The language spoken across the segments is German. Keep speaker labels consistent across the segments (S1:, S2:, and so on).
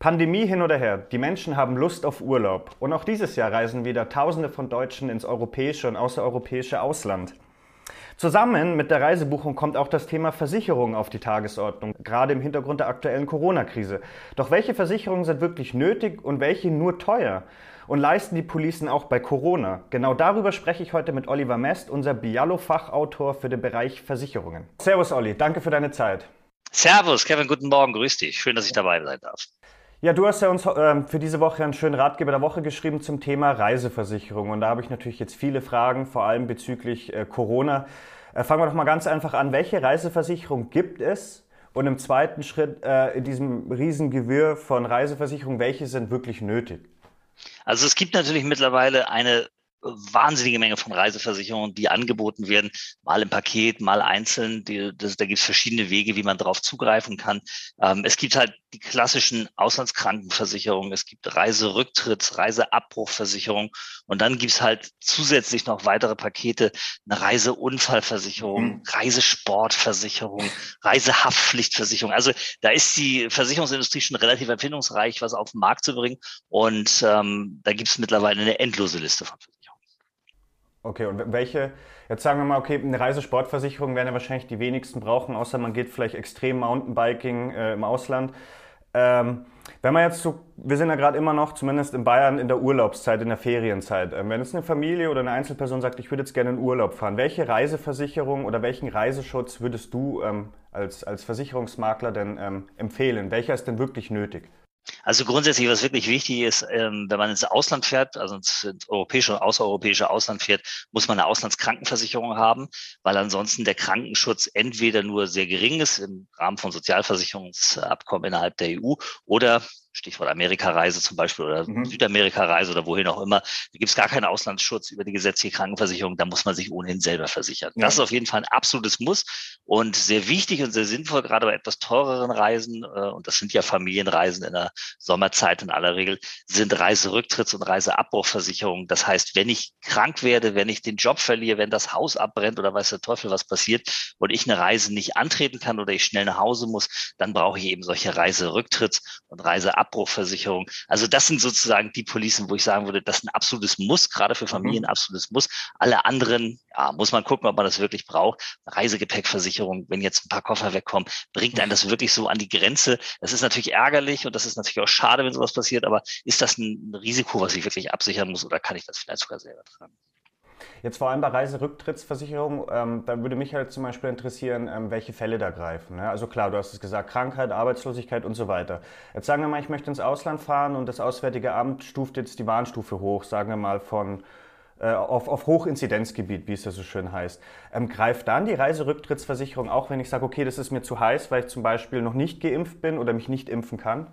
S1: Pandemie hin oder her, die Menschen haben Lust auf Urlaub. Und auch dieses Jahr reisen wieder Tausende von Deutschen ins europäische und außereuropäische Ausland. Zusammen mit der Reisebuchung kommt auch das Thema Versicherung auf die Tagesordnung, gerade im Hintergrund der aktuellen Corona-Krise. Doch welche Versicherungen sind wirklich nötig und welche nur teuer? Und leisten die Policen auch bei Corona? Genau darüber spreche ich heute mit Oliver Mest, unser Bialo-Fachautor für den Bereich Versicherungen. Servus Olli, danke für deine Zeit.
S2: Servus, Kevin, guten Morgen, grüß dich. Schön, dass ich dabei sein darf.
S1: Ja, du hast ja uns äh, für diese Woche einen schönen Ratgeber der Woche geschrieben zum Thema Reiseversicherung. Und da habe ich natürlich jetzt viele Fragen, vor allem bezüglich äh, Corona. Äh, fangen wir doch mal ganz einfach an. Welche Reiseversicherung gibt es? Und im zweiten Schritt äh, in diesem Riesengewirr von Reiseversicherungen, welche sind wirklich nötig?
S2: Also es gibt natürlich mittlerweile eine wahnsinnige Menge von Reiseversicherungen, die angeboten werden, mal im Paket, mal einzeln. Die, das, da gibt es verschiedene Wege, wie man darauf zugreifen kann. Ähm, es gibt halt die klassischen Auslandskrankenversicherungen, es gibt Reiserücktritts, Reiseabbruchversicherung und dann gibt es halt zusätzlich noch weitere Pakete, eine Reiseunfallversicherung, mhm. Reisesportversicherung, Reisehaftpflichtversicherung. Also da ist die Versicherungsindustrie schon relativ erfindungsreich, was auf den Markt zu bringen und ähm, da gibt es mittlerweile eine endlose Liste von Versicherungen.
S1: Okay, und welche, jetzt sagen wir mal, okay, eine Reisesportversicherung werden ja wahrscheinlich die wenigsten brauchen, außer man geht vielleicht extrem Mountainbiking äh, im Ausland. Ähm, wenn man jetzt so, wir sind ja gerade immer noch, zumindest in Bayern, in der Urlaubszeit, in der Ferienzeit. Ähm, wenn jetzt eine Familie oder eine Einzelperson sagt, ich würde jetzt gerne in Urlaub fahren, welche Reiseversicherung oder welchen Reiseschutz würdest du ähm, als, als Versicherungsmakler denn ähm, empfehlen? Welcher ist denn wirklich nötig?
S2: Also grundsätzlich, was wirklich wichtig ist, ähm, wenn man ins Ausland fährt, also ins, ins europäische und außereuropäische Ausland fährt, muss man eine Auslandskrankenversicherung haben, weil ansonsten der Krankenschutz entweder nur sehr gering ist im Rahmen von Sozialversicherungsabkommen innerhalb der EU oder Stichwort Amerikareise zum Beispiel oder mhm. Südamerika-Reise oder wohin auch immer. Da gibt es gar keinen Auslandsschutz über die gesetzliche Krankenversicherung. Da muss man sich ohnehin selber versichern. Ja. Das ist auf jeden Fall ein absolutes Muss und sehr wichtig und sehr sinnvoll, gerade bei etwas teureren Reisen. Äh, und das sind ja Familienreisen in der Sommerzeit in aller Regel, sind Reiserücktritts- und Reiseabbruchversicherungen. Das heißt, wenn ich krank werde, wenn ich den Job verliere, wenn das Haus abbrennt oder weiß der Teufel, was passiert und ich eine Reise nicht antreten kann oder ich schnell nach Hause muss, dann brauche ich eben solche Reiserücktritts- und Reiseabbruchversicherungen Abbruchversicherung. Also das sind sozusagen die Policen, wo ich sagen würde, das ist ein absolutes Muss, gerade für Familien mhm. absolutes Muss. Alle anderen, ja, muss man gucken, ob man das wirklich braucht. Reisegepäckversicherung, wenn jetzt ein paar Koffer wegkommen, bringt einen das wirklich so an die Grenze. Das ist natürlich ärgerlich und das ist natürlich auch schade, wenn sowas passiert, aber ist das ein Risiko, was ich wirklich absichern muss oder kann ich das vielleicht sogar selber tragen?
S1: Jetzt vor allem bei Reiserücktrittsversicherung, ähm, da würde mich halt zum Beispiel interessieren, ähm, welche Fälle da greifen. Ne? Also klar, du hast es gesagt, Krankheit, Arbeitslosigkeit und so weiter. Jetzt sagen wir mal, ich möchte ins Ausland fahren und das Auswärtige Amt stuft jetzt die Warnstufe hoch, sagen wir mal von äh, auf, auf Hochinzidenzgebiet, wie es ja so schön heißt. Ähm, greift dann die Reiserücktrittsversicherung auch, wenn ich sage, okay, das ist mir zu heiß, weil ich zum Beispiel noch nicht geimpft bin oder mich nicht impfen kann?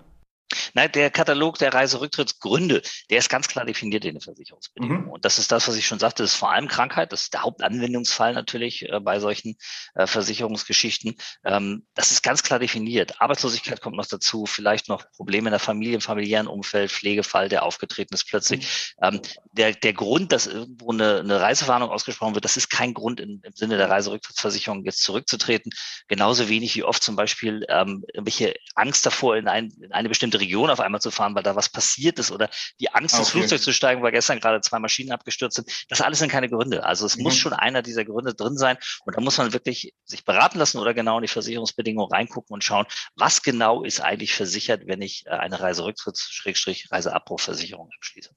S2: Nein, der Katalog der Reiserücktrittsgründe, der ist ganz klar definiert in den Versicherungsbedingungen. Mhm. Und das ist das, was ich schon sagte, das ist vor allem Krankheit, das ist der Hauptanwendungsfall natürlich äh, bei solchen äh, Versicherungsgeschichten. Ähm, das ist ganz klar definiert. Arbeitslosigkeit kommt noch dazu, vielleicht noch Probleme in der Familie, im familiären Umfeld, Pflegefall, der aufgetreten ist plötzlich. Mhm. Ähm, der, der Grund, dass irgendwo eine, eine Reisewarnung ausgesprochen wird, das ist kein Grund im, im Sinne der Reiserücktrittsversicherung jetzt zurückzutreten. Genauso wenig wie oft zum Beispiel ähm, irgendwelche Angst davor, in, ein, in eine bestimmte Region Region auf einmal zu fahren, weil da was passiert ist oder die Angst, okay. ins Flugzeug zu steigen, weil gestern gerade zwei Maschinen abgestürzt sind. Das alles sind keine Gründe. Also es mhm. muss schon einer dieser Gründe drin sein. Und da muss man wirklich sich beraten lassen oder genau in die Versicherungsbedingungen reingucken und schauen, was genau ist eigentlich versichert, wenn ich äh, eine Reiserücktritts-Reiseabbruchversicherung abschließe.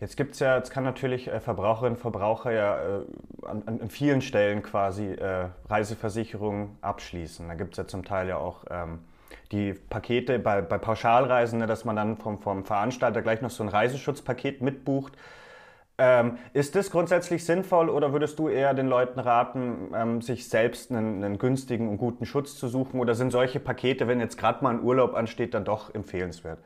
S1: Jetzt gibt es ja, jetzt kann natürlich äh, Verbraucherinnen und Verbraucher ja äh, an, an, vielen Stellen quasi äh, Reiseversicherungen abschließen. Da gibt es ja zum Teil ja auch ähm, die Pakete bei, bei Pauschalreisen, ne, dass man dann vom, vom Veranstalter gleich noch so ein Reiseschutzpaket mitbucht. Ähm, ist das grundsätzlich sinnvoll oder würdest du eher den Leuten raten, ähm, sich selbst einen, einen, günstigen und guten Schutz zu suchen? Oder sind solche Pakete, wenn jetzt gerade mal ein Urlaub ansteht, dann doch empfehlenswert?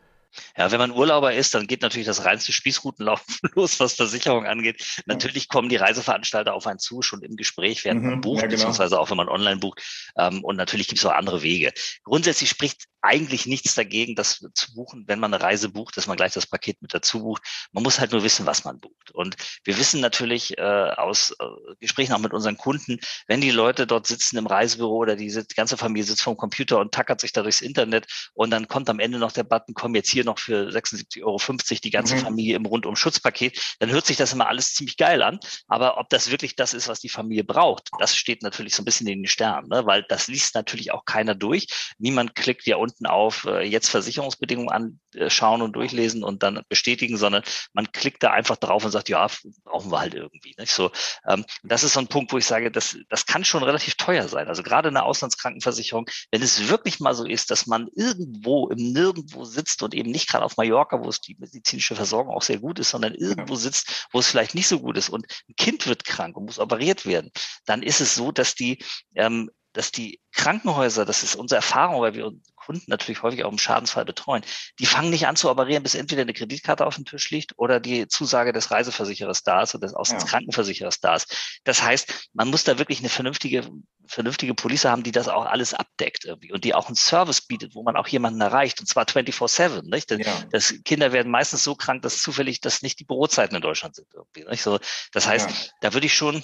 S2: Ja, wenn man Urlauber ist, dann geht natürlich das reinste Spießrutenlaufen los, was Versicherung angeht. Natürlich kommen die Reiseveranstalter auf einen zu, schon im Gespräch, während mhm, man bucht, ja, genau. beziehungsweise auch wenn man online bucht. Ähm, und natürlich gibt es auch andere Wege. Grundsätzlich spricht eigentlich nichts dagegen, das zu buchen, wenn man eine Reise bucht, dass man gleich das Paket mit dazu bucht. Man muss halt nur wissen, was man bucht. Und wir wissen natürlich äh, aus äh, Gesprächen auch mit unseren Kunden, wenn die Leute dort sitzen im Reisebüro oder die, ganze Familie sitzt vom Computer und tackert sich da durchs Internet und dann kommt am Ende noch der Button, komm jetzt hier noch für 76,50 Euro die ganze mhm. Familie im Rundum-Schutzpaket, dann hört sich das immer alles ziemlich geil an. Aber ob das wirklich das ist, was die Familie braucht, das steht natürlich so ein bisschen in den Sternen, ne? weil das liest natürlich auch keiner durch. Niemand klickt ja unten auf äh, jetzt Versicherungsbedingungen anschauen und durchlesen und dann bestätigen, sondern man klickt da einfach drauf und sagt, ja, brauchen wir halt irgendwie. Nicht? So, ähm, das ist so ein Punkt, wo ich sage, das, das kann schon relativ teuer sein. Also gerade eine Auslandskrankenversicherung, wenn es wirklich mal so ist, dass man irgendwo im Nirgendwo sitzt und eben nicht gerade auf Mallorca, wo es die medizinische Versorgung auch sehr gut ist, sondern irgendwo sitzt, wo es vielleicht nicht so gut ist und ein Kind wird krank und muss operiert werden, dann ist es so, dass die ähm, dass die Krankenhäuser, das ist unsere Erfahrung, weil wir Kunden natürlich häufig auch im Schadensfall betreuen, die fangen nicht an zu operieren, bis entweder eine Kreditkarte auf dem Tisch liegt oder die Zusage des Reiseversicherers da ist oder des Auslandskrankenversicherers da ist. Das heißt, man muss da wirklich eine vernünftige vernünftige Police haben, die das auch alles abdeckt irgendwie und die auch einen Service bietet, wo man auch jemanden erreicht und zwar 24/7, nicht? Denn ja. das Kinder werden meistens so krank, dass zufällig das nicht die Bürozeiten in Deutschland sind irgendwie, nicht? So, das heißt, ja. da würde ich schon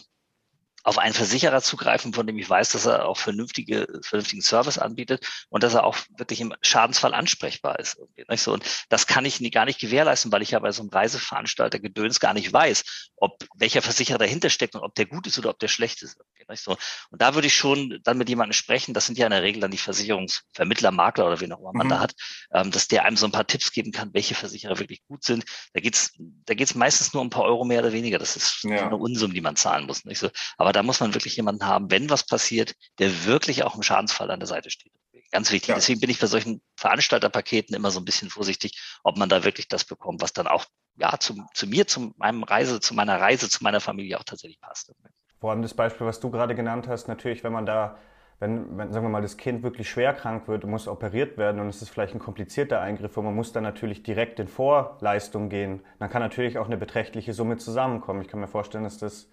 S2: auf einen Versicherer zugreifen, von dem ich weiß, dass er auch vernünftige, vernünftigen Service anbietet und dass er auch wirklich im Schadensfall ansprechbar ist. So, und das kann ich gar nicht gewährleisten, weil ich ja bei so einem Reiseveranstalter Gedöns gar nicht weiß, ob welcher Versicherer dahinter steckt und ob der gut ist oder ob der schlecht ist. Nicht so. Und da würde ich schon dann mit jemandem sprechen, das sind ja in der Regel dann die Versicherungsvermittler, Makler oder wen auch immer man mhm. da hat, ähm, dass der einem so ein paar Tipps geben kann, welche Versicherer wirklich gut sind. Da geht's, da geht's meistens nur um ein paar Euro mehr oder weniger. Das ist ja. eine Unsum, die man zahlen muss. Nicht so. Aber da muss man wirklich jemanden haben, wenn was passiert, der wirklich auch im Schadensfall an der Seite steht. Ganz wichtig. Ja. Deswegen bin ich bei solchen Veranstalterpaketen immer so ein bisschen vorsichtig, ob man da wirklich das bekommt, was dann auch ja zu, zu mir, zu meinem Reise, zu meiner Reise, zu meiner Familie auch tatsächlich passt.
S1: Vor allem das Beispiel, was du gerade genannt hast, natürlich, wenn man da wenn, wenn, sagen wir mal, das Kind wirklich schwer krank wird und muss operiert werden und es ist vielleicht ein komplizierter Eingriff und man muss dann natürlich direkt in Vorleistung gehen, dann kann natürlich auch eine beträchtliche Summe zusammenkommen. Ich kann mir vorstellen, dass das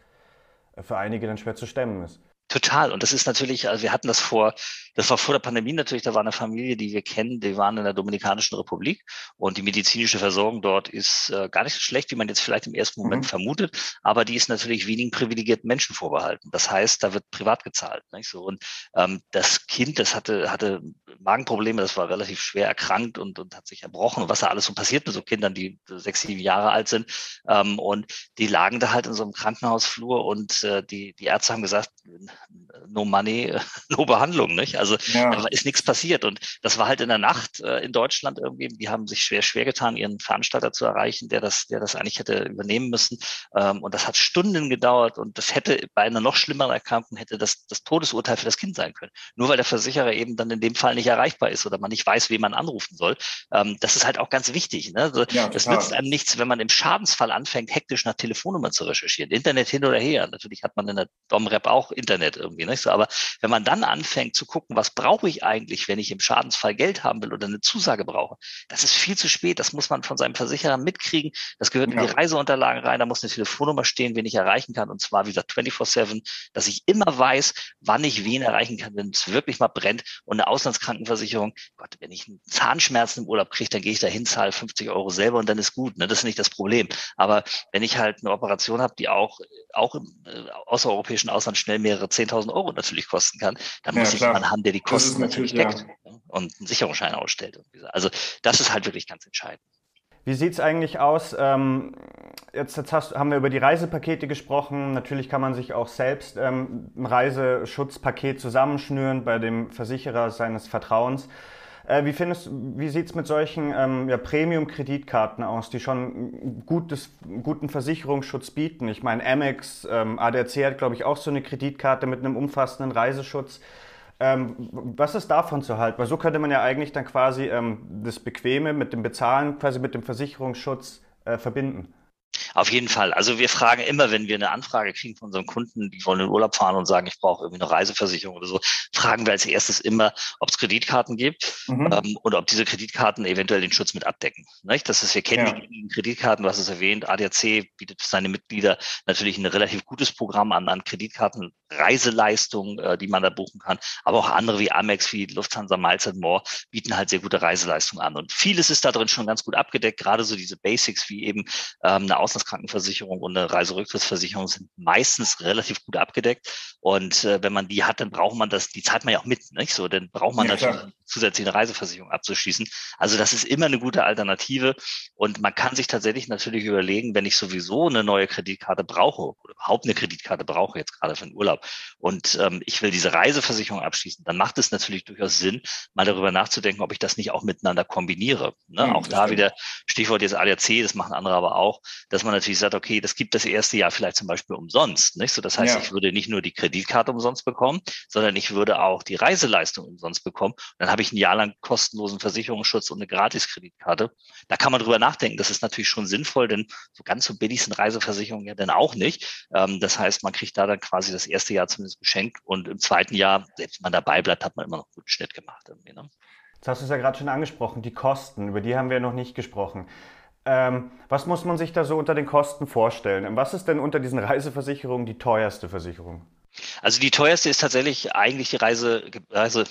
S1: für einige dann schwer zu stemmen ist.
S2: Total. Und das ist natürlich, also wir hatten das vor, das war vor der Pandemie natürlich, da war eine Familie, die wir kennen, die waren in der Dominikanischen Republik und die medizinische Versorgung dort ist äh, gar nicht so schlecht, wie man jetzt vielleicht im ersten Moment mhm. vermutet, aber die ist natürlich wenigen privilegierten Menschen vorbehalten. Das heißt, da wird privat gezahlt. Nicht so. Und ähm, das Kind, das hatte, hatte Magenprobleme, das war relativ schwer erkrankt und, und hat sich erbrochen und was da alles so passiert mit so Kindern, die sechs, sieben Jahre alt sind. Ähm, und die lagen da halt in so einem Krankenhausflur und äh, die, die Ärzte haben gesagt, no money, no Behandlung, nicht? Also ja. da ist nichts passiert. Und das war halt in der Nacht äh, in Deutschland irgendwie. Die haben sich schwer, schwer getan, ihren Veranstalter zu erreichen, der das, der das eigentlich hätte übernehmen müssen. Ähm, und das hat Stunden gedauert und das hätte bei einer noch schlimmeren Erkrankung hätte das, das Todesurteil für das Kind sein können. Nur weil der Versicherer eben dann in dem Fall nicht erreichbar ist oder man nicht weiß, wen man anrufen soll. Ähm, das ist halt auch ganz wichtig. Ne? Also, ja, es nützt einem nichts, wenn man im Schadensfall anfängt, hektisch nach Telefonnummern zu recherchieren. Internet hin oder her. Natürlich hat man in der Dom-Rep auch Internet irgendwie. Nicht? So, aber wenn man dann anfängt zu gucken, was brauche ich eigentlich, wenn ich im Schadensfall Geld haben will oder eine Zusage brauche, das ist viel zu spät. Das muss man von seinem Versicherer mitkriegen. Das gehört ja. in die Reiseunterlagen rein. Da muss eine Telefonnummer stehen, wen ich erreichen kann. Und zwar, wie gesagt, 24-7, dass ich immer weiß, wann ich wen erreichen kann, wenn es wirklich mal brennt. Und eine Auslandskrankenversicherung, Gott, wenn ich einen Zahnschmerzen im Urlaub kriege, dann gehe ich dahin, zahle 50 Euro selber und dann ist gut. Ne? Das ist nicht das Problem. Aber wenn ich halt eine Operation habe, die auch, auch im äh, außereuropäischen Ausland schnell mehrere 10.000 Euro natürlich kosten kann, dann ja, muss ich jemanden haben, der die Kosten natürlich deckt ja. und einen Sicherungsschein ausstellt. Also das ist halt wirklich ganz entscheidend.
S1: Wie sieht es eigentlich aus? Ähm, jetzt, jetzt hast, haben wir über die Reisepakete gesprochen. Natürlich kann man sich auch selbst ähm, ein Reiseschutzpaket zusammenschnüren bei dem Versicherer seines Vertrauens. Äh, wie findest, wie sieht es mit solchen ähm, ja, Premium-Kreditkarten aus, die schon gutes, guten Versicherungsschutz bieten? Ich meine, Amex, ähm, ADAC hat, glaube ich, auch so eine Kreditkarte mit einem umfassenden Reiseschutz. Ähm, was ist davon zu halten? Weil so könnte man ja eigentlich dann quasi ähm, das Bequeme mit dem Bezahlen, quasi mit dem Versicherungsschutz äh, verbinden.
S2: Auf jeden Fall. Also wir fragen immer, wenn wir eine Anfrage kriegen von unseren Kunden, die wollen in den Urlaub fahren und sagen, ich brauche irgendwie eine Reiseversicherung oder so, fragen wir als erstes immer, ob es Kreditkarten gibt mhm. ähm, und ob diese Kreditkarten eventuell den Schutz mit abdecken. Nicht? Das ist, wir kennen ja. die Kreditkarten, du hast es erwähnt, ADAC bietet für seine Mitglieder natürlich ein relativ gutes Programm an, an Kreditkarten, Reiseleistungen, äh, die man da buchen kann, aber auch andere wie Amex, wie Lufthansa, Miles More bieten halt sehr gute Reiseleistungen an. Und vieles ist da drin schon ganz gut abgedeckt, gerade so diese Basics wie eben ähm, eine Auslandskrankenversicherung und eine Reiserücktrittsversicherung sind meistens relativ gut abgedeckt. Und äh, wenn man die hat, dann braucht man das, die zahlt man ja auch mit, nicht so? Dann braucht man ja, natürlich klar. zusätzlich eine Reiseversicherung abzuschließen. Also das ist immer eine gute Alternative. Und man kann sich tatsächlich natürlich überlegen, wenn ich sowieso eine neue Kreditkarte brauche oder überhaupt eine Kreditkarte brauche, jetzt gerade für den Urlaub, und ähm, ich will diese Reiseversicherung abschließen, dann macht es natürlich durchaus Sinn, mal darüber nachzudenken, ob ich das nicht auch miteinander kombiniere. Ne? Mhm, auch da stimmt. wieder Stichwort jetzt ADAC, das machen andere aber auch, dass man natürlich sagt, okay, das gibt das erste Jahr vielleicht zum Beispiel umsonst. Nicht? So, das heißt, ja. ich würde nicht nur die Kreditkarte umsonst bekommen, sondern ich würde auch die Reiseleistung umsonst bekommen. dann habe ich ein Jahr lang kostenlosen Versicherungsschutz und eine Gratis-Kreditkarte. Da kann man drüber nachdenken. Das ist natürlich schon sinnvoll, denn so ganz so billig sind Reiseversicherungen ja dann auch nicht. Ähm, das heißt, man kriegt da dann quasi das erste Jahr zumindest geschenkt und im zweiten Jahr, selbst wenn man dabei bleibt, hat man immer noch einen guten Schnitt gemacht. Irgendwie, ne?
S1: Jetzt hast du es ja gerade schon angesprochen, die Kosten, über die haben wir noch nicht gesprochen. Ähm, was muss man sich da so unter den Kosten vorstellen? Was ist denn unter diesen Reiseversicherungen die teuerste Versicherung?
S2: Also die teuerste ist tatsächlich eigentlich die Reise, Reise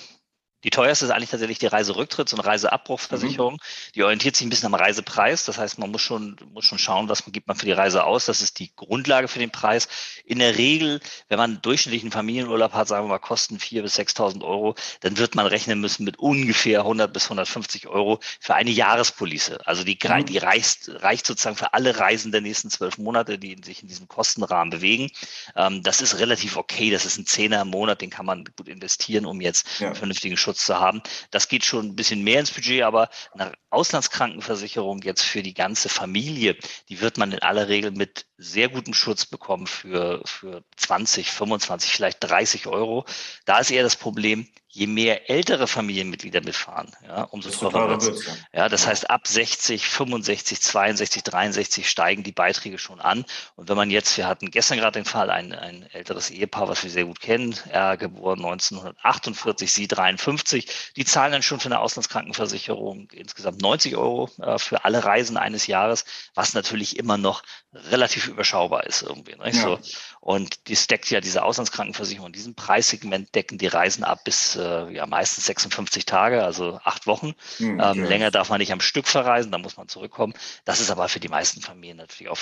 S2: die teuerste ist eigentlich tatsächlich die Reiserücktritts- und Reiseabbruchversicherung. Mhm. Die orientiert sich ein bisschen am Reisepreis. Das heißt, man muss schon, muss schon schauen, was man gibt man für die Reise aus. Das ist die Grundlage für den Preis. In der Regel, wenn man einen durchschnittlichen Familienurlaub hat, sagen wir mal, kosten 4.000 bis 6.000 Euro, dann wird man rechnen müssen mit ungefähr 100 bis 150 Euro für eine Jahrespolice. Also die, mhm. die reicht, reicht sozusagen für alle Reisen der nächsten zwölf Monate, die sich in diesem Kostenrahmen bewegen. Ähm, das ist relativ okay. Das ist ein Zehner im Monat, den kann man gut investieren, um jetzt ja. vernünftigen Schutz Schutz zu haben. Das geht schon ein bisschen mehr ins Budget, aber eine Auslandskrankenversicherung jetzt für die ganze Familie, die wird man in aller Regel mit sehr gutem Schutz bekommen für, für 20, 25, vielleicht 30 Euro. Da ist eher das Problem, je mehr ältere Familienmitglieder mitfahren, ja, umso teurer wird ja. ja, das heißt, ab 60, 65, 62, 63 steigen die Beiträge schon an. Und wenn man jetzt, wir hatten gestern gerade den Fall, ein, ein älteres Ehepaar, was wir sehr gut kennen, er geboren 1948, sie 53, die zahlen dann schon für eine Auslandskrankenversicherung insgesamt 90 Euro äh, für alle Reisen eines Jahres, was natürlich immer noch relativ überschaubar ist irgendwie. Nicht? Ja. So. Und die deckt ja diese Auslandskrankenversicherung in diesem Preissegment decken die Reisen ab bis äh, ja meistens 56 Tage, also acht Wochen. Mhm, ähm, länger darf man nicht am Stück verreisen, da muss man zurückkommen. Das ist aber für die meisten Familien natürlich auch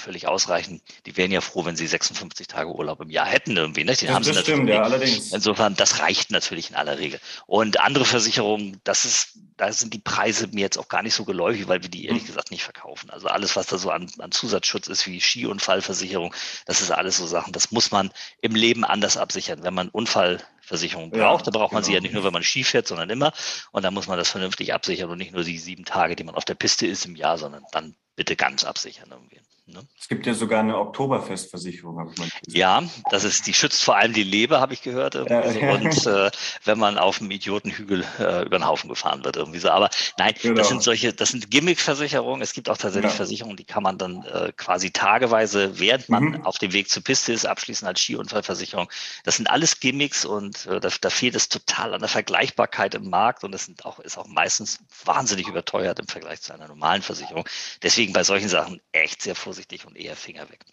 S2: völlig ausreichend. Die wären ja froh, wenn sie 56 Tage Urlaub im Jahr hätten irgendwie. Ne? Den
S1: das
S2: haben sie
S1: stimmt, ja, allerdings.
S2: Insofern, das reicht natürlich in aller Regel. Und andere Versicherungen, das ist, da sind die Preise mir jetzt auch gar nicht so geläufig, weil wir die ehrlich hm. gesagt nicht verkaufen. Also alles, was da so an, an Zusatzschutz ist, wie Skiunfallversicherung, das ist alles so Sachen, das muss man im Leben anders absichern. Wenn man Unfallversicherung braucht, ja, dann braucht man genau. sie ja nicht nur, wenn man Ski fährt, sondern immer. Und dann muss man das vernünftig absichern und nicht nur die sieben Tage, die man auf der Piste ist im Jahr, sondern dann bitte ganz absichern irgendwie.
S1: Ne? Es gibt ja sogar eine Oktoberfestversicherung, habe ich mal
S2: gesehen. Ja, das ist, die schützt vor allem die Leber, habe ich gehört. Ja, und äh, wenn man auf dem Idiotenhügel äh, über den Haufen gefahren wird, irgendwie so. Aber nein, genau. das sind solche, das sind Gimmick-Versicherungen. Es gibt auch tatsächlich ja. Versicherungen, die kann man dann äh, quasi tageweise, während man mhm. auf dem Weg zur Piste ist, abschließen als Skiunfallversicherung. Das sind alles Gimmicks und äh, da, da fehlt es total an der Vergleichbarkeit im Markt und es sind auch, ist auch meistens wahnsinnig überteuert im Vergleich zu einer normalen Versicherung. Deswegen bei solchen Sachen echt sehr vorsichtig vorsichtig und eher Finger weg.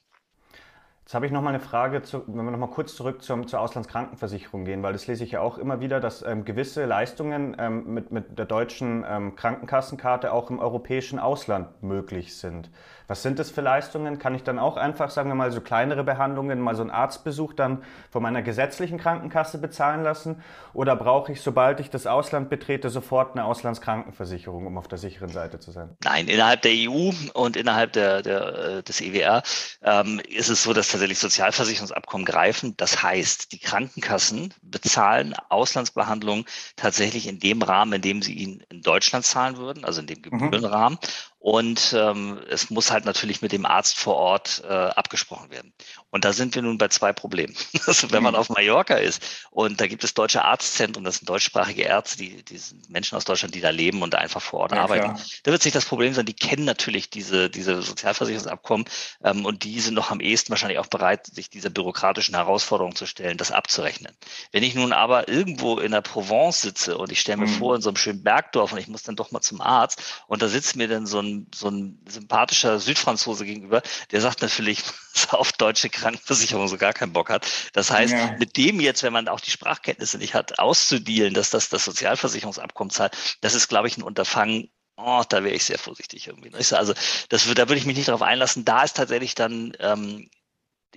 S1: Jetzt habe ich noch mal eine Frage, zu, wenn wir noch mal kurz zurück zum, zur Auslandskrankenversicherung gehen, weil das lese ich ja auch immer wieder, dass ähm, gewisse Leistungen ähm, mit, mit der deutschen ähm, Krankenkassenkarte auch im europäischen Ausland möglich sind. Was sind das für Leistungen? Kann ich dann auch einfach, sagen wir mal, so kleinere Behandlungen, mal so einen Arztbesuch dann von meiner gesetzlichen Krankenkasse bezahlen lassen? Oder brauche ich, sobald ich das Ausland betrete, sofort eine Auslandskrankenversicherung, um auf der sicheren Seite zu sein?
S2: Nein, innerhalb der EU und innerhalb der, der, äh, des EWR ähm, ist es so, dass tatsächlich Sozialversicherungsabkommen greifen. Das heißt, die Krankenkassen bezahlen Auslandsbehandlungen tatsächlich in dem Rahmen, in dem sie ihn in Deutschland zahlen würden, also in dem mhm. Gebührenrahmen. Mhm. Und ähm, es muss halt natürlich mit dem Arzt vor Ort äh, abgesprochen werden. Und da sind wir nun bei zwei Problemen. Also wenn man mhm. auf Mallorca ist und da gibt es deutsche Arztzentren, das sind deutschsprachige Ärzte, die, die sind Menschen aus Deutschland, die da leben und da einfach vor Ort ja, arbeiten. Klar. Da wird sich das Problem sein, die kennen natürlich diese, diese Sozialversicherungsabkommen ähm, und die sind noch am ehesten wahrscheinlich auch bereit, sich dieser bürokratischen Herausforderung zu stellen, das abzurechnen. Wenn ich nun aber irgendwo in der Provence sitze und ich stelle mir mhm. vor, in so einem schönen Bergdorf und ich muss dann doch mal zum Arzt und da sitzt mir dann so ein, so ein sympathischer Südfranzose gegenüber, der sagt natürlich, auf deutsche Krankenversicherung so gar keinen Bock hat. Das heißt, ja. mit dem jetzt, wenn man auch die Sprachkenntnisse nicht hat, auszudealen, dass das das Sozialversicherungsabkommen zahlt, das ist, glaube ich, ein Unterfangen, Oh, da wäre ich sehr vorsichtig irgendwie. Also das, da würde ich mich nicht darauf einlassen. Da ist tatsächlich dann ähm,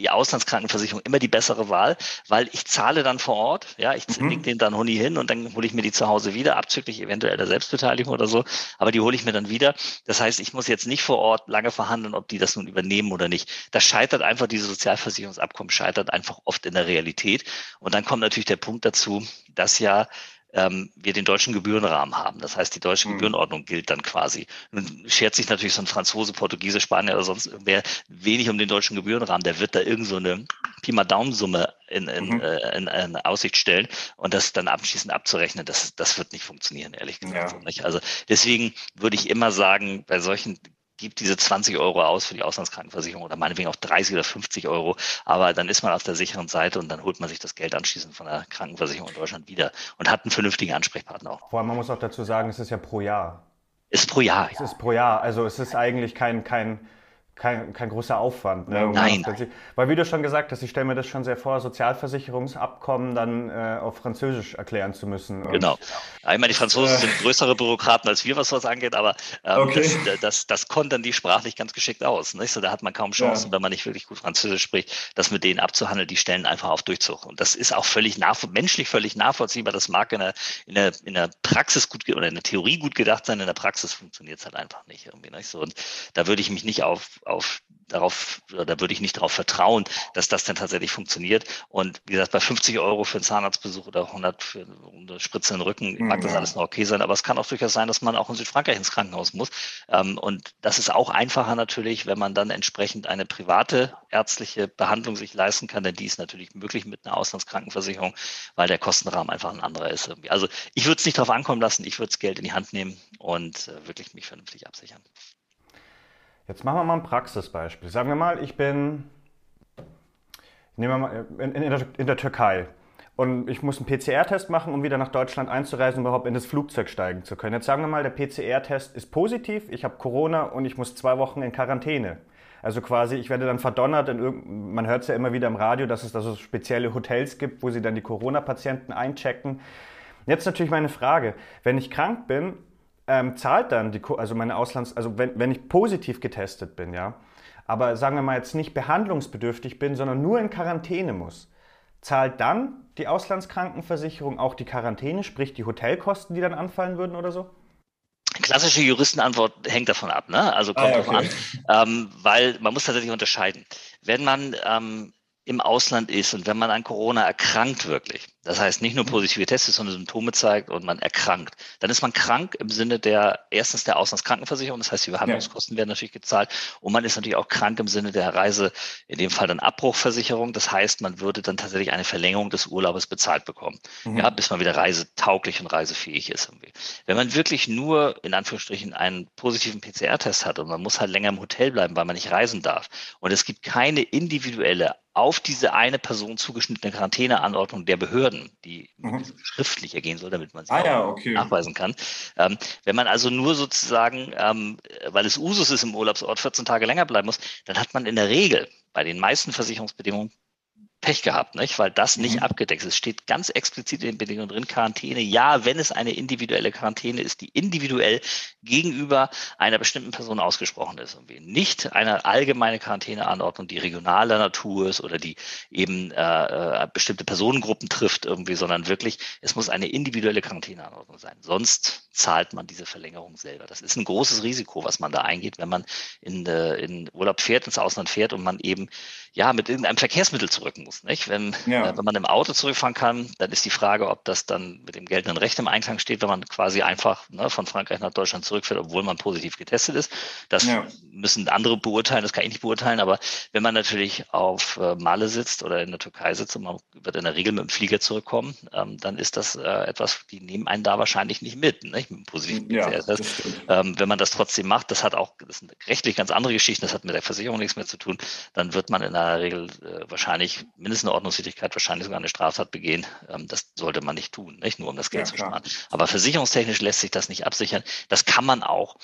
S2: die Auslandskrankenversicherung immer die bessere Wahl, weil ich zahle dann vor Ort, ja, ich mhm. leg den dann Huni hin und dann hole ich mir die zu Hause wieder, abzüglich eventuell der Selbstbeteiligung oder so, aber die hole ich mir dann wieder. Das heißt, ich muss jetzt nicht vor Ort lange verhandeln, ob die das nun übernehmen oder nicht. Das scheitert einfach, diese Sozialversicherungsabkommen scheitert einfach oft in der Realität. Und dann kommt natürlich der Punkt dazu, dass ja ähm, wir den deutschen Gebührenrahmen haben. Das heißt, die deutsche mhm. Gebührenordnung gilt dann quasi. Nun schert sich natürlich so ein Franzose, Portugiese, Spanier oder sonst irgendwer wenig um den deutschen Gebührenrahmen. Der wird da irgend so eine Pi mal Daumensumme in, in, mhm. äh, in, in Aussicht stellen und das dann abschließend abzurechnen, das, das wird nicht funktionieren, ehrlich gesagt. Ja. Also deswegen würde ich immer sagen, bei solchen gibt diese 20 Euro aus für die Auslandskrankenversicherung oder meinetwegen auch 30 oder 50 Euro. Aber dann ist man auf der sicheren Seite und dann holt man sich das Geld anschließend von der Krankenversicherung in Deutschland wieder und hat einen vernünftigen Ansprechpartner auch.
S1: Vor allem, man muss auch dazu sagen, es ist ja pro Jahr.
S2: Ist pro Jahr.
S1: Es ja. ist pro Jahr. Also es ist eigentlich kein, kein kein, kein großer Aufwand.
S2: Ne? Nein.
S1: Weil wie du schon gesagt hast, ich stelle mir das schon sehr vor, Sozialversicherungsabkommen dann äh, auf Französisch erklären zu müssen.
S2: Und, genau. ich meine, die Franzosen äh, sind größere Bürokraten als wir, was sowas angeht, aber ähm, okay. das, das, das kontern die sprachlich ganz geschickt aus. Nicht? So, da hat man kaum Chancen, ja. wenn man nicht wirklich gut Französisch spricht, das mit denen abzuhandeln. Die stellen einfach auf Durchzug. Und das ist auch völlig menschlich völlig nachvollziehbar. Das mag in der, in der, in der Praxis gut oder in der Theorie gut gedacht sein, in der Praxis funktioniert es halt einfach nicht irgendwie. Nicht? So, und da würde ich mich nicht auf auf darauf, da würde ich nicht darauf vertrauen, dass das denn tatsächlich funktioniert. Und wie gesagt, bei 50 Euro für einen Zahnarztbesuch oder 100 für eine Spritze in den Rücken mhm. mag das alles noch okay sein. Aber es kann auch durchaus sein, dass man auch in Südfrankreich ins Krankenhaus muss. Ähm, und das ist auch einfacher natürlich, wenn man dann entsprechend eine private ärztliche Behandlung sich leisten kann, denn die ist natürlich möglich mit einer Auslandskrankenversicherung, weil der Kostenrahmen einfach ein anderer ist. Also ich würde es nicht darauf ankommen lassen, ich würde das Geld in die Hand nehmen und äh, wirklich mich vernünftig absichern.
S1: Jetzt machen wir mal ein Praxisbeispiel. Sagen wir mal, ich bin nehmen wir mal, in, in, der, in der Türkei und ich muss einen PCR-Test machen, um wieder nach Deutschland einzureisen, um überhaupt in das Flugzeug steigen zu können. Jetzt sagen wir mal, der PCR-Test ist positiv, ich habe Corona und ich muss zwei Wochen in Quarantäne. Also quasi, ich werde dann verdonnert, in man hört es ja immer wieder im Radio, dass es da so spezielle Hotels gibt, wo sie dann die Corona-Patienten einchecken. Jetzt natürlich meine Frage, wenn ich krank bin ähm, zahlt dann die, also meine Auslands, also wenn, wenn ich positiv getestet bin, ja, aber sagen wir mal jetzt nicht behandlungsbedürftig bin, sondern nur in Quarantäne muss, zahlt dann die Auslandskrankenversicherung auch die Quarantäne, sprich die Hotelkosten, die dann anfallen würden oder so?
S2: Klassische Juristenantwort hängt davon ab, ne? Also kommt ah, okay. davon an, ähm, weil man muss tatsächlich unterscheiden. Wenn man ähm, im Ausland ist und wenn man an Corona erkrankt wirklich, das heißt nicht nur positive Tests, sondern Symptome zeigt und man erkrankt, dann ist man krank im Sinne der erstens der Auslandskrankenversicherung, das heißt die Behandlungskosten ja. werden natürlich gezahlt und man ist natürlich auch krank im Sinne der Reise, in dem Fall dann Abbruchversicherung, das heißt man würde dann tatsächlich eine Verlängerung des Urlaubes bezahlt bekommen, mhm. ja, bis man wieder reisetauglich und reisefähig ist. Irgendwie. Wenn man wirklich nur in Anführungsstrichen einen positiven PCR-Test hat und man muss halt länger im Hotel bleiben, weil man nicht reisen darf und es gibt keine individuelle auf diese eine Person zugeschnittene Quarantäneanordnung der Behörden, die mhm. schriftlich ergehen soll, damit man sie
S1: ah, ja, okay.
S2: nachweisen kann. Ähm, wenn man also nur sozusagen, ähm, weil es Usus ist im Urlaubsort, 14 Tage länger bleiben muss, dann hat man in der Regel bei den meisten Versicherungsbedingungen Pech gehabt, nicht? weil das nicht mhm. abgedeckt ist. Es steht ganz explizit in den Bedingungen drin, Quarantäne. Ja, wenn es eine individuelle Quarantäne ist, die individuell gegenüber einer bestimmten Person ausgesprochen ist. Und nicht eine allgemeine Quarantäneanordnung, die regionaler Natur ist oder die eben äh, äh, bestimmte Personengruppen trifft irgendwie, sondern wirklich, es muss eine individuelle Quarantäneanordnung sein. Sonst zahlt man diese Verlängerung selber. Das ist ein großes Risiko, was man da eingeht, wenn man in, äh, in Urlaub fährt, ins Ausland fährt und man eben ja mit irgendeinem Verkehrsmittel zurück muss muss. Nicht? Wenn, ja. äh, wenn man im Auto zurückfahren kann, dann ist die Frage, ob das dann mit dem geltenden Recht im Einklang steht, wenn man quasi einfach ne, von Frankreich nach Deutschland zurückfährt, obwohl man positiv getestet ist. Das ja. müssen andere beurteilen, das kann ich nicht beurteilen. Aber wenn man natürlich auf äh, Male sitzt oder in der Türkei sitzt und man wird in der Regel mit dem Flieger zurückkommen, ähm, dann ist das äh, etwas, die nehmen einen da wahrscheinlich nicht mit, nicht? mit dem positiven ja, ähm, Wenn man das trotzdem macht, das hat auch, das sind rechtlich ganz andere Geschichten, das hat mit der Versicherung nichts mehr zu tun, dann wird man in der Regel äh, wahrscheinlich mindestens eine Ordnungswidrigkeit, wahrscheinlich sogar eine Straftat begehen. Ähm, das sollte man nicht tun, nicht nur um das Geld ja, zu sparen. Aber versicherungstechnisch lässt sich das nicht absichern. Das kann man auch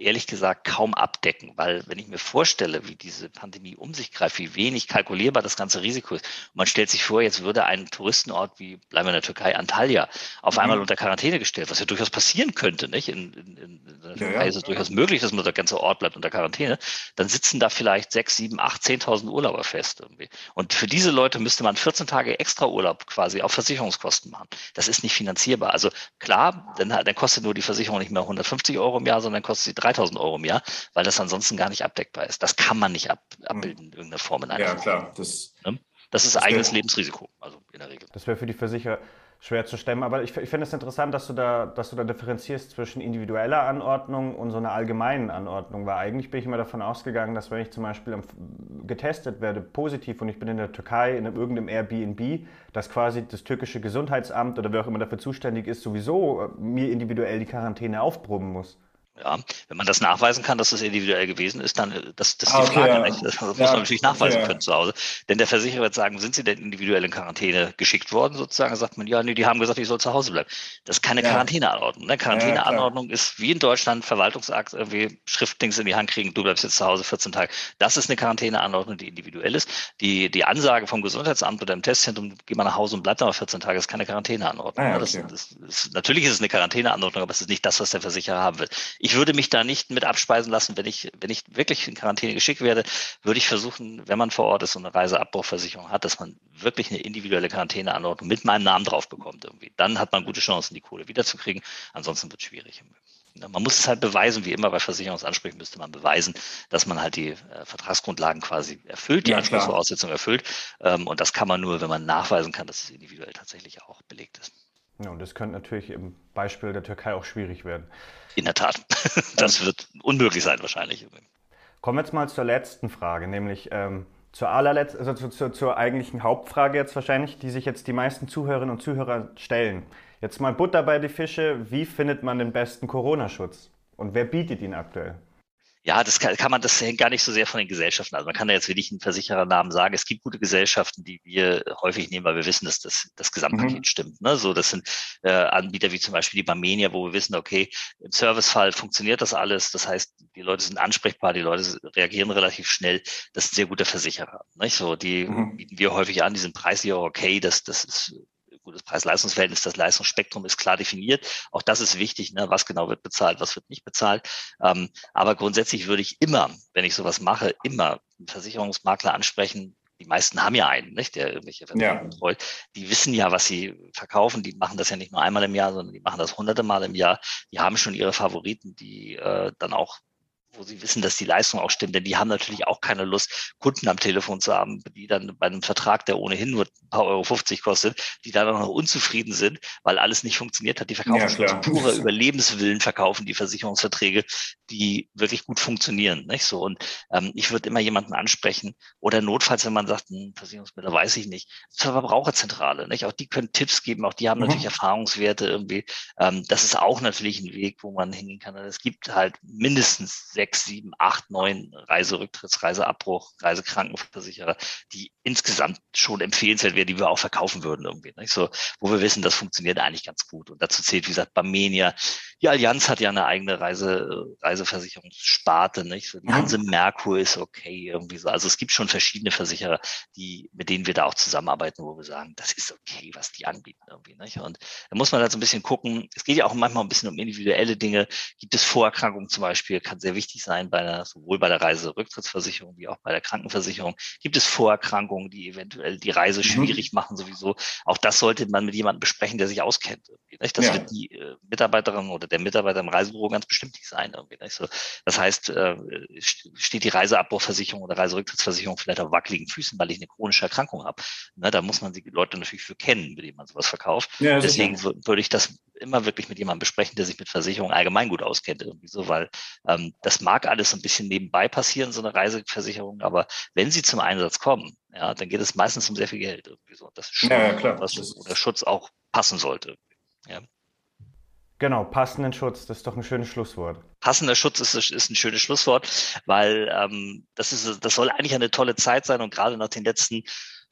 S2: ehrlich gesagt kaum abdecken, weil wenn ich mir vorstelle, wie diese Pandemie um sich greift, wie wenig kalkulierbar das ganze Risiko ist, man stellt sich vor, jetzt würde ein Touristenort wie, bleiben wir in der Türkei, Antalya, auf mhm. einmal unter Quarantäne gestellt, was ja durchaus passieren könnte, nicht? In, in, in der Türkei ja, ja. ist es durchaus möglich, dass man der ganze Ort bleibt unter Quarantäne, dann sitzen da vielleicht sechs, sieben, acht, zehntausend Urlauber fest irgendwie. Und für diese Leute müsste man 14 Tage extra Urlaub quasi auf Versicherungskosten machen. Das ist nicht finanzierbar. Also klar, dann, dann kostet nur die Versicherung nicht mehr 150 Euro im Jahr, sondern kostet sie 3000 Euro im Jahr, weil das ansonsten gar nicht abdeckbar ist. Das kann man nicht ab, abbilden in irgendeiner Form in einer
S3: Ja, klar. Das,
S2: ne? das ist das eigenes Lebensrisiko, also in der Regel.
S1: Das wäre für die Versicherer schwer zu stemmen. Aber ich, ich finde es interessant, dass du, da, dass du da differenzierst zwischen individueller Anordnung und so einer allgemeinen Anordnung. Weil eigentlich bin ich immer davon ausgegangen, dass wenn ich zum Beispiel getestet werde, positiv und ich bin in der Türkei, in irgendeinem Airbnb, dass quasi das türkische Gesundheitsamt oder wer auch immer dafür zuständig ist, sowieso äh, mir individuell die Quarantäne aufproben muss.
S2: Ja, wenn man das nachweisen kann, dass es individuell gewesen ist, dann äh, das, das ist ah, die Frage. Ja. Das muss ja. man natürlich nachweisen okay, können zu Hause. Denn der Versicherer wird sagen, sind Sie denn individuell in Quarantäne geschickt worden? Sozusagen sagt man, ja, nee, die haben gesagt, ich soll zu Hause bleiben. Das ist keine ja. Quarantäneanordnung. Ne? Quarantäneanordnung ist wie in Deutschland Verwaltungsakt irgendwie Schriftdings in die Hand kriegen, du bleibst jetzt zu Hause 14 Tage. Das ist eine Quarantäneanordnung, die individuell ist. Die, die Ansage vom Gesundheitsamt oder im Testzentrum, geh mal nach Hause und bleib da mal 14 Tage, ist keine Quarantäneanordnung. Ah, ne? okay. das, das ist, natürlich ist es eine Quarantäneanordnung, aber es ist nicht das, was der Versicherer haben will. Ich würde mich da nicht mit abspeisen lassen. Wenn ich, wenn ich wirklich in Quarantäne geschickt werde, würde ich versuchen, wenn man vor Ort ist und eine Reiseabbruchversicherung hat, dass man wirklich eine individuelle Quarantäneanordnung mit meinem Namen drauf bekommt irgendwie. Dann hat man gute Chancen, die Kohle wiederzukriegen. Ansonsten wird es schwierig. Man muss es halt beweisen, wie immer bei Versicherungsansprüchen müsste man beweisen, dass man halt die äh, Vertragsgrundlagen quasi erfüllt, die ja, Anspruchsvoraussetzungen erfüllt. Ähm, und das kann man nur, wenn man nachweisen kann, dass es individuell tatsächlich auch belegt ist.
S1: Ja, und das könnte natürlich im Beispiel der Türkei auch schwierig werden.
S2: In der Tat. Das wird unmöglich sein wahrscheinlich.
S1: Kommen wir jetzt mal zur letzten Frage, nämlich ähm, zur allerletzten, also zu, zu, zur eigentlichen Hauptfrage jetzt wahrscheinlich, die sich jetzt die meisten Zuhörerinnen und Zuhörer stellen. Jetzt mal Butter bei die Fische. Wie findet man den besten Corona-Schutz? Und wer bietet ihn aktuell?
S2: Ja, das kann, kann man, das hängt gar nicht so sehr von den Gesellschaften. Also man kann da jetzt wirklich einen Versicherernamen sagen. Es gibt gute Gesellschaften, die wir häufig nehmen, weil wir wissen, dass das, das Gesamtpaket mhm. stimmt. Ne? So, das sind äh, Anbieter wie zum Beispiel die Barmenia, wo wir wissen, okay, im Servicefall funktioniert das alles. Das heißt, die Leute sind ansprechbar, die Leute reagieren relativ schnell. Das ist ein sehr guter Versicherer. Nicht? So, die mhm. bieten wir häufig an, die sind preislich auch okay. Das, das ist gutes Preis-Leistungs-Verhältnis, das Leistungsspektrum ist klar definiert. Auch das ist wichtig, ne? was genau wird bezahlt, was wird nicht bezahlt. Ähm, aber grundsätzlich würde ich immer, wenn ich sowas mache, immer einen Versicherungsmakler ansprechen, die meisten haben ja einen, nicht, der irgendwelche Verträge ja. Die wissen ja, was sie verkaufen. Die machen das ja nicht nur einmal im Jahr, sondern die machen das hunderte Mal im Jahr. Die haben schon ihre Favoriten, die äh, dann auch wo sie wissen, dass die Leistung auch stimmt. Denn die haben natürlich auch keine Lust, Kunden am Telefon zu haben, die dann bei einem Vertrag, der ohnehin nur ein paar Euro 50 kostet, die dann auch noch unzufrieden sind, weil alles nicht funktioniert hat. Die verkaufen ja, purer Überlebenswillen, verkaufen die Versicherungsverträge, die wirklich gut funktionieren. Nicht so. Und ähm, ich würde immer jemanden ansprechen oder notfalls, wenn man sagt, ein hm, Versicherungsmittel weiß ich nicht, zur Verbraucherzentrale. Nicht? Auch die können Tipps geben, auch die haben mhm. natürlich Erfahrungswerte irgendwie. Ähm, das ist auch natürlich ein Weg, wo man hingehen kann. Es gibt halt mindestens sechs sechs, sieben, acht, neun Reiserücktritts, Reiseabbruch, Reisekrankenversicherer, die insgesamt schon empfehlenswert wären, die wir auch verkaufen würden irgendwie. Nicht? So, wo wir wissen, das funktioniert eigentlich ganz gut. Und dazu zählt, wie gesagt, Barmenia. Die Allianz hat ja eine eigene Reise, Reiseversicherungssparte, nicht? So, die Hanse Merkur ist okay irgendwie so. Also es gibt schon verschiedene Versicherer, die, mit denen wir da auch zusammenarbeiten, wo wir sagen, das ist okay, was die anbieten irgendwie. Nicht? Und da muss man halt so ein bisschen gucken. Es geht ja auch manchmal ein bisschen um individuelle Dinge. Gibt es Vorerkrankungen zum Beispiel, kann sehr wichtig sein, bei der, sowohl bei der Reiserücktrittsversicherung wie auch bei der Krankenversicherung. Gibt es Vorerkrankungen, die eventuell die Reise mhm. schwierig machen sowieso? Auch das sollte man mit jemandem besprechen, der sich auskennt. Nicht? Das ja. wird die äh, Mitarbeiterin oder der Mitarbeiter im Reisebüro ganz bestimmt nicht sein. Irgendwie, nicht? So, das heißt, äh, steht die Reiseabbruchversicherung oder Reiserücktrittsversicherung vielleicht auf wackeligen Füßen, weil ich eine chronische Erkrankung habe. Ne, da muss man die Leute natürlich für kennen, mit denen man sowas verkauft. Ja, Deswegen würde ich das immer wirklich mit jemandem besprechen, der sich mit Versicherungen allgemein gut auskennt, irgendwie so, weil ähm, das mag alles so ein bisschen nebenbei passieren, so eine Reiseversicherung, aber wenn sie zum Einsatz kommen, ja, dann geht es meistens um sehr viel Geld irgendwie so. Das ist schon ja, ja, klar. was, wo der Schutz auch passen sollte. Ja.
S1: Genau, passenden Schutz, das ist doch ein schönes Schlusswort.
S2: Passender Schutz ist, ist ein schönes Schlusswort, weil ähm, das, ist, das soll eigentlich eine tolle Zeit sein und gerade nach den letzten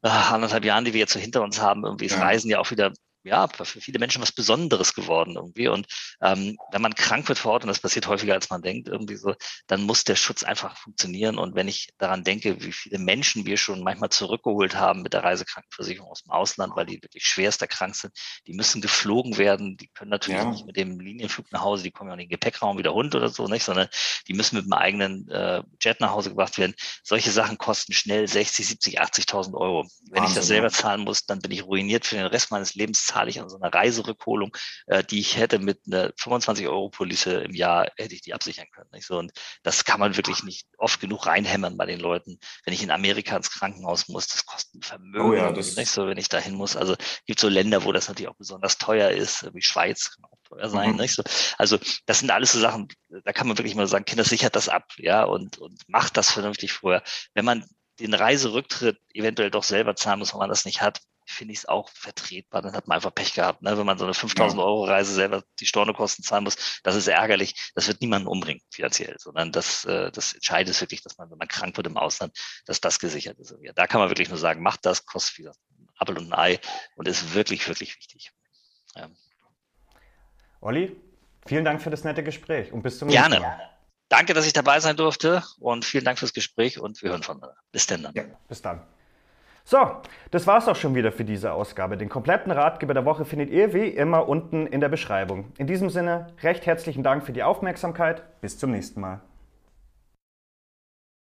S2: äh, anderthalb Jahren, die wir jetzt so hinter uns haben, irgendwie ist ja. Reisen ja auch wieder ja, für viele Menschen was Besonderes geworden irgendwie. Und ähm, wenn man krank wird vor Ort, und das passiert häufiger als man denkt, irgendwie so, dann muss der Schutz einfach funktionieren. Und wenn ich daran denke, wie viele Menschen wir schon manchmal zurückgeholt haben mit der Reisekrankenversicherung aus dem Ausland, weil die wirklich schwerst erkrankt sind, die müssen geflogen werden. Die können natürlich ja. nicht mit dem Linienflug nach Hause, die kommen ja auch nicht in den Gepäckraum wie der Hund oder so, nicht, sondern die müssen mit einem eigenen äh, Jet nach Hause gebracht werden. Solche Sachen kosten schnell 60, 70, 80.000 Euro. Wenn Wahnsinn, ich das selber zahlen muss, dann bin ich ruiniert für den Rest meines Lebens zahle ich an so einer Reiserückholung, äh, die ich hätte mit einer 25 Euro Police im Jahr, hätte ich die absichern können. Nicht so? Und das kann man wirklich nicht oft genug reinhämmern bei den Leuten. Wenn ich in Amerika ins Krankenhaus muss, das kostet ein Vermögen. Oh ja, das nicht so, wenn ich dahin muss. Also gibt so Länder, wo das natürlich auch besonders teuer ist, wie Schweiz kann auch teuer sein. Mhm. Nicht so? Also das sind alles so Sachen, da kann man wirklich mal sagen, Kinder sichert das ab, ja, und, und macht das vernünftig vorher. Wenn man den Reiserücktritt eventuell doch selber zahlen muss, wenn man das nicht hat, finde ich es auch vertretbar. Dann hat man einfach Pech gehabt. Ne? Wenn man so eine 5000 ja. Euro Reise selber die Stornokosten zahlen muss, das ist ärgerlich. Das wird niemanden umbringen finanziell, sondern das, äh, das Entscheidende ist wirklich, dass man, wenn man krank wird im Ausland, dass das gesichert ist. Ja, da kann man wirklich nur sagen, macht das, kostet wie ein Apfel und ein Ei und ist wirklich, wirklich wichtig. Ja.
S1: Olli, vielen Dank für das nette Gespräch und bis zum
S2: nächsten Mal. Gerne. Danke, dass ich dabei sein durfte und vielen Dank fürs Gespräch und wir hören voneinander. Bis dann. Ja,
S1: bis dann. So, das war's auch schon wieder für diese Ausgabe. Den kompletten Ratgeber der Woche findet ihr wie immer unten in der Beschreibung. In diesem Sinne, recht herzlichen Dank für die Aufmerksamkeit. Bis zum nächsten Mal.